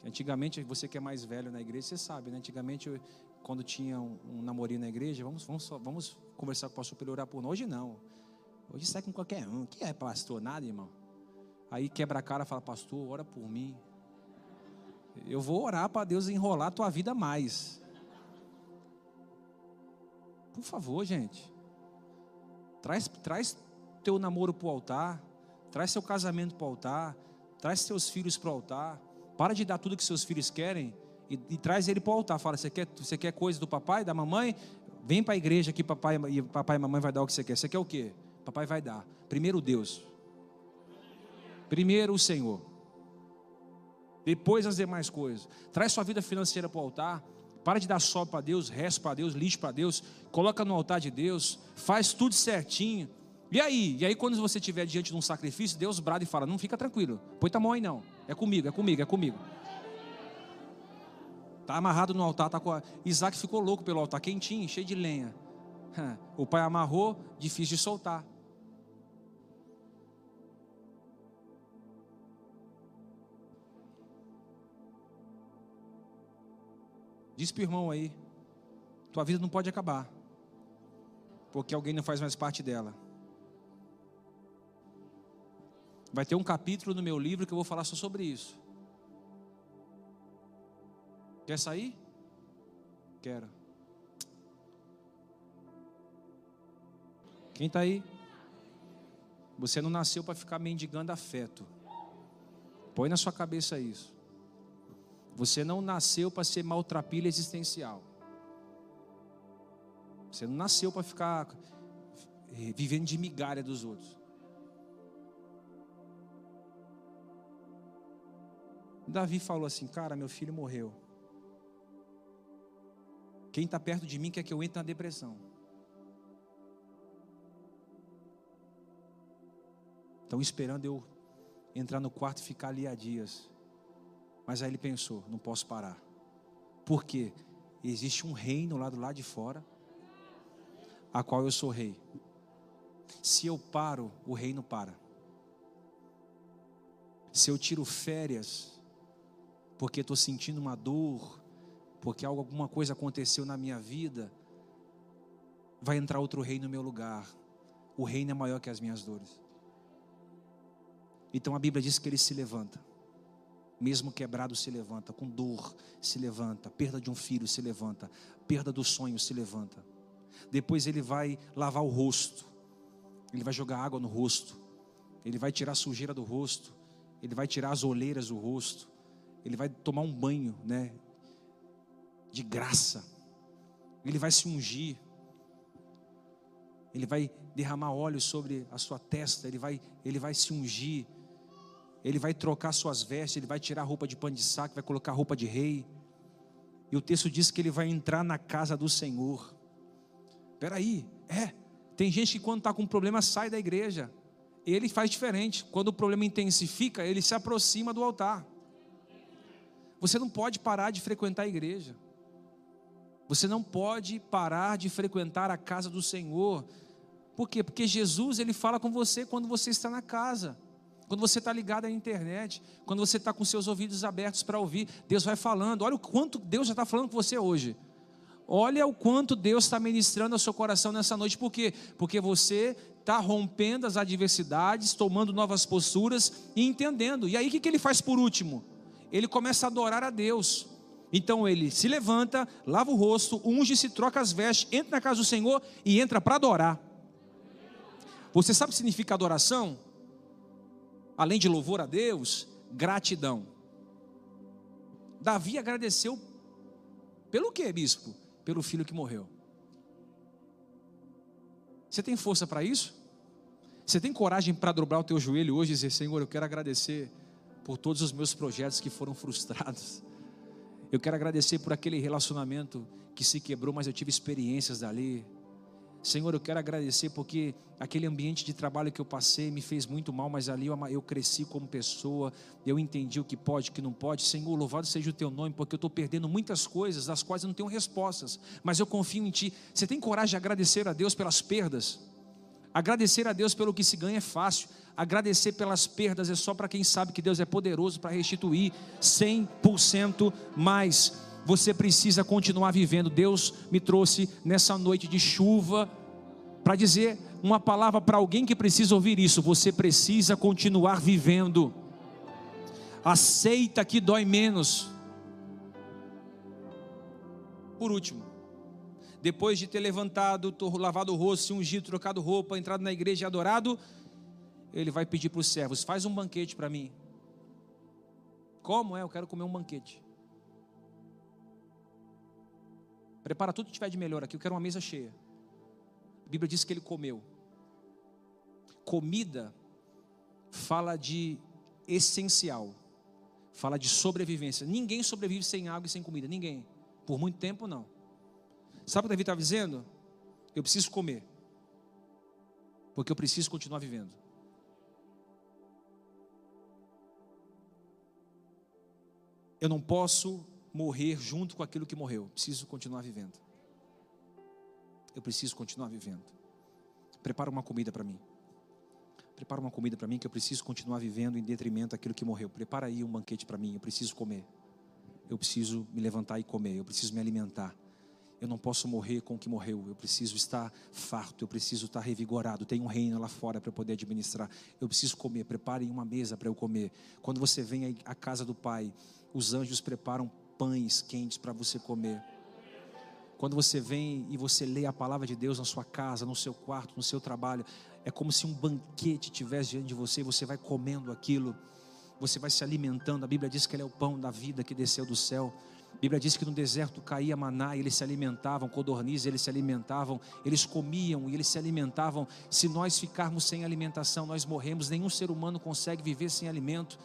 Antigamente, você que é mais velho na igreja, você sabe, né? Antigamente, eu, quando tinha um, um namorinho na igreja, vamos, vamos, vamos conversar com o pastor para ele orar por nós. Hoje não. Hoje sai com qualquer um. Que é pastor? Nada, irmão. Aí quebra a cara e fala, pastor, ora por mim. Eu vou orar para Deus enrolar a tua vida mais. Por favor, gente. Traz, traz teu namoro para o altar. Traz seu casamento para o altar. Traz seus filhos para o altar. Para de dar tudo que seus filhos querem e, e traz ele para o altar. Fala, você quer, você quer coisa do papai, da mamãe? Vem para a igreja que papai e papai e mamãe vai dar o que você quer. Você quer o quê? Papai vai dar. Primeiro Deus. Primeiro o Senhor. Depois as demais coisas. Traz sua vida financeira para o altar. Para de dar só para Deus, resto para Deus, lixo para Deus. Coloca no altar de Deus. Faz tudo certinho. E aí? E aí, quando você estiver diante de um sacrifício, Deus brada e fala: Não fica tranquilo. Põe tua mão aí, não. É comigo, é comigo, é comigo. Está amarrado no altar. Tá com. Isaac ficou louco pelo altar, quentinho, cheio de lenha. O pai amarrou, difícil de soltar. Diz para o irmão aí: Tua vida não pode acabar, porque alguém não faz mais parte dela. Vai ter um capítulo no meu livro que eu vou falar só sobre isso. Quer sair? Quero. Quem está aí? Você não nasceu para ficar mendigando afeto. Põe na sua cabeça isso. Você não nasceu para ser maltrapilha existencial. Você não nasceu para ficar eh, vivendo de migalha dos outros. Davi falou assim: Cara, meu filho morreu. Quem está perto de mim quer que eu entre na depressão. Estão esperando eu entrar no quarto e ficar ali há dias. Mas aí ele pensou: não posso parar. Por quê? Existe um reino lá do lado de fora, a qual eu sou rei. Se eu paro, o reino para. Se eu tiro férias, porque estou sentindo uma dor, porque alguma coisa aconteceu na minha vida, vai entrar outro rei no meu lugar. O reino é maior que as minhas dores. Então a Bíblia diz que ele se levanta, mesmo quebrado se levanta, com dor se levanta, perda de um filho se levanta, perda do sonho se levanta. Depois ele vai lavar o rosto, ele vai jogar água no rosto, ele vai tirar a sujeira do rosto, ele vai tirar as olheiras do rosto, ele vai tomar um banho, né? De graça. Ele vai se ungir. Ele vai derramar óleo sobre a sua testa, ele vai, ele vai se ungir. Ele vai trocar suas vestes, ele vai tirar roupa de pano de saco, vai colocar roupa de rei. E o texto diz que ele vai entrar na casa do Senhor. Espera aí, é. Tem gente que quando está com problema sai da igreja. Ele faz diferente. Quando o problema intensifica, ele se aproxima do altar. Você não pode parar de frequentar a igreja. Você não pode parar de frequentar a casa do Senhor. Por quê? Porque Jesus ele fala com você quando você está na casa. Quando você está ligado à internet, quando você está com seus ouvidos abertos para ouvir, Deus vai falando. Olha o quanto Deus já está falando com você hoje. Olha o quanto Deus está ministrando ao seu coração nessa noite. Por quê? Porque você está rompendo as adversidades, tomando novas posturas e entendendo. E aí o que, que ele faz por último? ele começa a adorar a Deus. Então ele se levanta, lava o rosto, unge-se, troca as vestes, entra na casa do Senhor e entra para adorar. Você sabe o que significa adoração? Além de louvor a Deus, gratidão. Davi agradeceu pelo que, bispo? Pelo filho que morreu. Você tem força para isso? Você tem coragem para dobrar o teu joelho hoje e dizer: Senhor, eu quero agradecer por todos os meus projetos que foram frustrados. Eu quero agradecer por aquele relacionamento que se quebrou, mas eu tive experiências dali. Senhor, eu quero agradecer porque aquele ambiente de trabalho que eu passei me fez muito mal, mas ali eu, cresci como pessoa, eu entendi o que pode, o que não pode. Senhor, louvado seja o teu nome, porque eu estou perdendo muitas coisas, das quais eu não tenho respostas, mas eu confio em Ti. Você tem coragem de agradecer a Deus pelas perdas? Agradecer a Deus pelo que se ganha é fácil, agradecer pelas perdas é só para quem sabe que Deus é poderoso para restituir 100% mais você precisa continuar vivendo. Deus me trouxe nessa noite de chuva para dizer uma palavra para alguém que precisa ouvir isso. Você precisa continuar vivendo. Aceita que dói menos. Por último, depois de ter levantado, lavado o rosto, se ungido, trocado roupa, entrado na igreja e adorado, ele vai pedir para os servos: faz um banquete para mim. Como é? Eu quero comer um banquete. Prepara tudo que tiver de melhor aqui, eu quero uma mesa cheia. A Bíblia diz que ele comeu. Comida fala de essencial, fala de sobrevivência. Ninguém sobrevive sem água e sem comida, ninguém. Por muito tempo não. Sabe o que Davi está dizendo? Eu preciso comer, porque eu preciso continuar vivendo. Eu não posso morrer junto com aquilo que morreu. Preciso continuar vivendo. Eu preciso continuar vivendo. Prepara uma comida para mim. Prepara uma comida para mim que eu preciso continuar vivendo em detrimento daquilo que morreu. Prepara aí um banquete para mim. Eu preciso comer. Eu preciso me levantar e comer. Eu preciso me alimentar. Eu não posso morrer com o que morreu. Eu preciso estar farto. Eu preciso estar revigorado. Tem um reino lá fora para poder administrar. Eu preciso comer. Preparem uma mesa para eu comer. Quando você vem à casa do Pai, os anjos preparam pães quentes para você comer. Quando você vem e você lê a palavra de Deus na sua casa, no seu quarto, no seu trabalho, é como se um banquete tivesse diante de você, você vai comendo aquilo, você vai se alimentando. A Bíblia diz que ele é o pão da vida que desceu do céu. A Bíblia diz que no deserto caía maná e eles se alimentavam, codornizes eles se alimentavam, eles comiam e eles se alimentavam. Se nós ficarmos sem alimentação, nós morremos. Nenhum ser humano consegue viver sem alimento.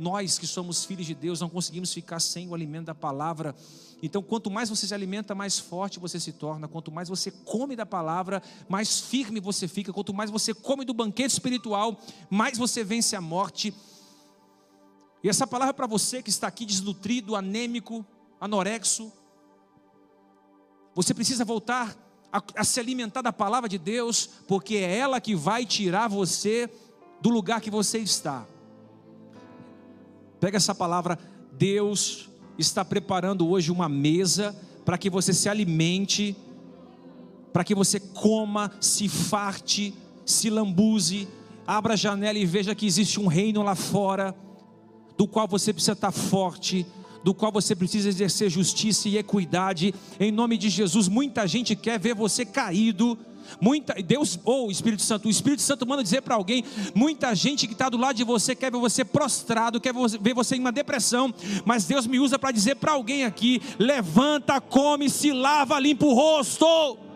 Nós que somos filhos de Deus não conseguimos ficar sem o alimento da palavra. Então, quanto mais você se alimenta, mais forte você se torna. Quanto mais você come da palavra, mais firme você fica. Quanto mais você come do banquete espiritual, mais você vence a morte. E essa palavra é para você que está aqui desnutrido, anêmico, anorexo. Você precisa voltar a, a se alimentar da palavra de Deus, porque é ela que vai tirar você do lugar que você está. Pega essa palavra, Deus está preparando hoje uma mesa para que você se alimente, para que você coma, se farte, se lambuze, abra a janela e veja que existe um reino lá fora, do qual você precisa estar forte, do qual você precisa exercer justiça e equidade. Em nome de Jesus, muita gente quer ver você caído Muita, Deus, ou oh, Espírito Santo, o Espírito Santo manda dizer para alguém: muita gente que está do lado de você quer ver você prostrado, quer ver você em uma depressão, mas Deus me usa para dizer para alguém aqui: levanta, come, se lava, limpa o rosto.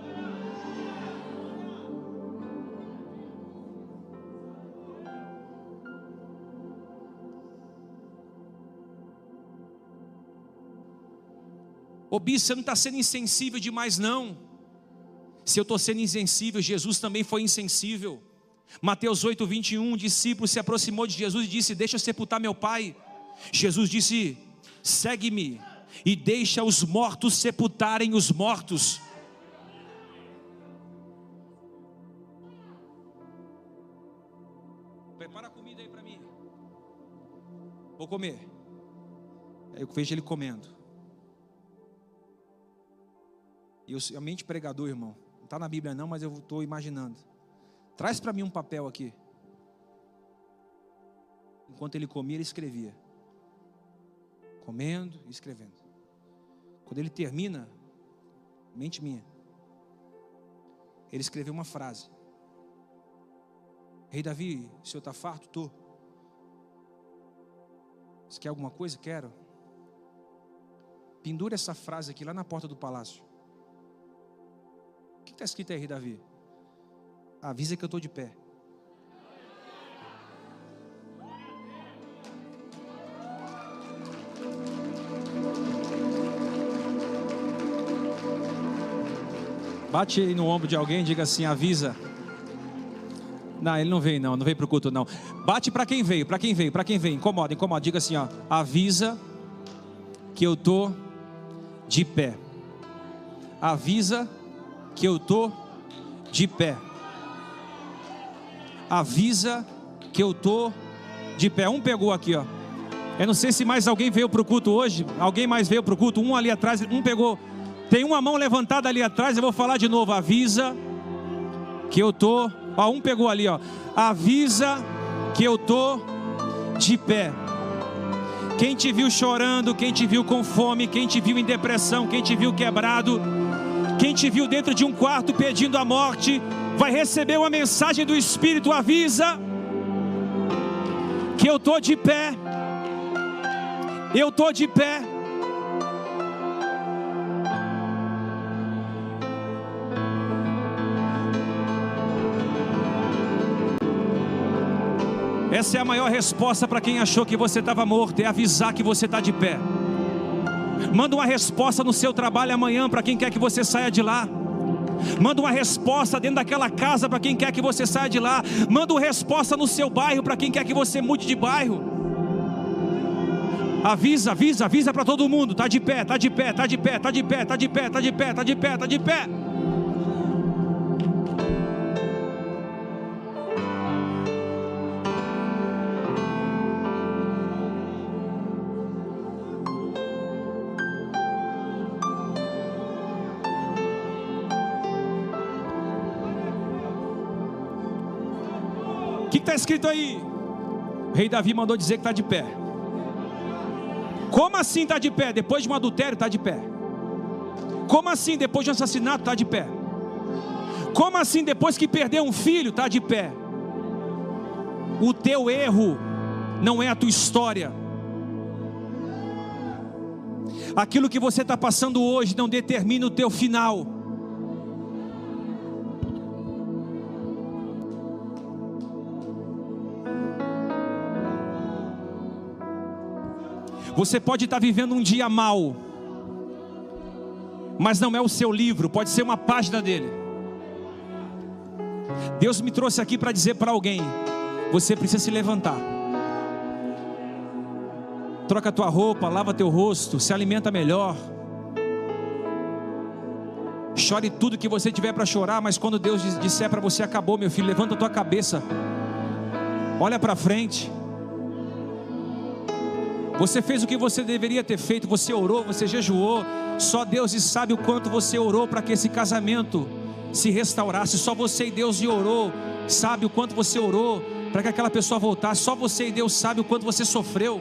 Ô bispo, você não está sendo insensível demais, não. Se eu estou sendo insensível, Jesus também foi insensível. Mateus 8, 21, um discípulo se aproximou de Jesus e disse: Deixa eu sepultar meu pai. Jesus disse: Segue-me e deixa os mortos sepultarem os mortos. Prepara a comida aí para mim. Vou comer. Aí eu vejo ele comendo. E eu, a mente pregador, irmão. Não está na Bíblia não, mas eu estou imaginando. Traz para mim um papel aqui. Enquanto ele comia, ele escrevia. Comendo e escrevendo. Quando ele termina, mente minha, ele escreveu uma frase. Rei Davi, o senhor está farto? Estou. Você quer alguma coisa? Quero. Pendura essa frase aqui lá na porta do palácio que está escrito aí, Davi? avisa que eu estou de pé. Bate aí no ombro de alguém e diga assim: avisa. Não, ele não veio, não, não veio para o culto, não. Bate para quem veio, para quem veio, para quem veio. Incomoda, incomoda. Diga assim: ó, avisa que eu tô de pé. Avisa que eu tô de pé. Avisa que eu tô de pé. Um pegou aqui, ó. Eu não sei se mais alguém veio para o culto hoje. Alguém mais veio para o culto. Um ali atrás, um pegou. Tem uma mão levantada ali atrás. Eu vou falar de novo. Avisa que eu tô. Ó, um pegou ali, ó. Avisa que eu tô de pé. Quem te viu chorando, quem te viu com fome, quem te viu em depressão, quem te viu quebrado, quem te viu dentro de um quarto pedindo a morte, vai receber uma mensagem do Espírito. Avisa que eu tô de pé. Eu tô de pé. Essa é a maior resposta para quem achou que você estava morto, é avisar que você está de pé. Manda uma resposta no seu trabalho amanhã para quem quer que você saia de lá. Manda uma resposta dentro daquela casa para quem quer que você saia de lá. Manda uma resposta no seu bairro para quem quer que você mude de bairro. Avisa, avisa, avisa para todo mundo. Tá de pé, tá de pé, tá de pé, tá de pé, tá de pé, tá de pé, tá de pé, tá de pé. O que está escrito aí? O rei Davi mandou dizer que está de pé. Como assim está de pé? Depois de um adultério, está de pé. Como assim depois de um assassinato, está de pé? Como assim depois que perdeu um filho, está de pé? O teu erro não é a tua história. Aquilo que você está passando hoje não determina o teu final. Você pode estar vivendo um dia mal, mas não é o seu livro, pode ser uma página dele. Deus me trouxe aqui para dizer para alguém: você precisa se levantar. Troca tua roupa, lava teu rosto, se alimenta melhor. Chore tudo que você tiver para chorar, mas quando Deus disser para você acabou, meu filho, levanta tua cabeça. Olha para frente. Você fez o que você deveria ter feito, você orou, você jejuou. Só Deus sabe o quanto você orou para que esse casamento se restaurasse. Só você e Deus orou, sabe o quanto você orou para que aquela pessoa voltasse. Só você e Deus sabe o quanto você sofreu.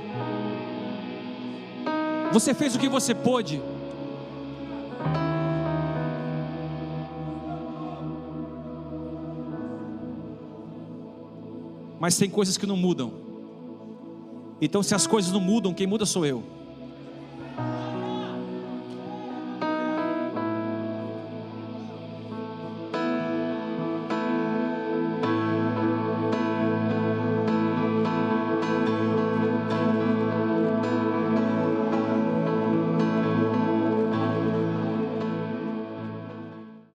Você fez o que você pôde. Mas tem coisas que não mudam. Então, se as coisas não mudam, quem muda sou eu.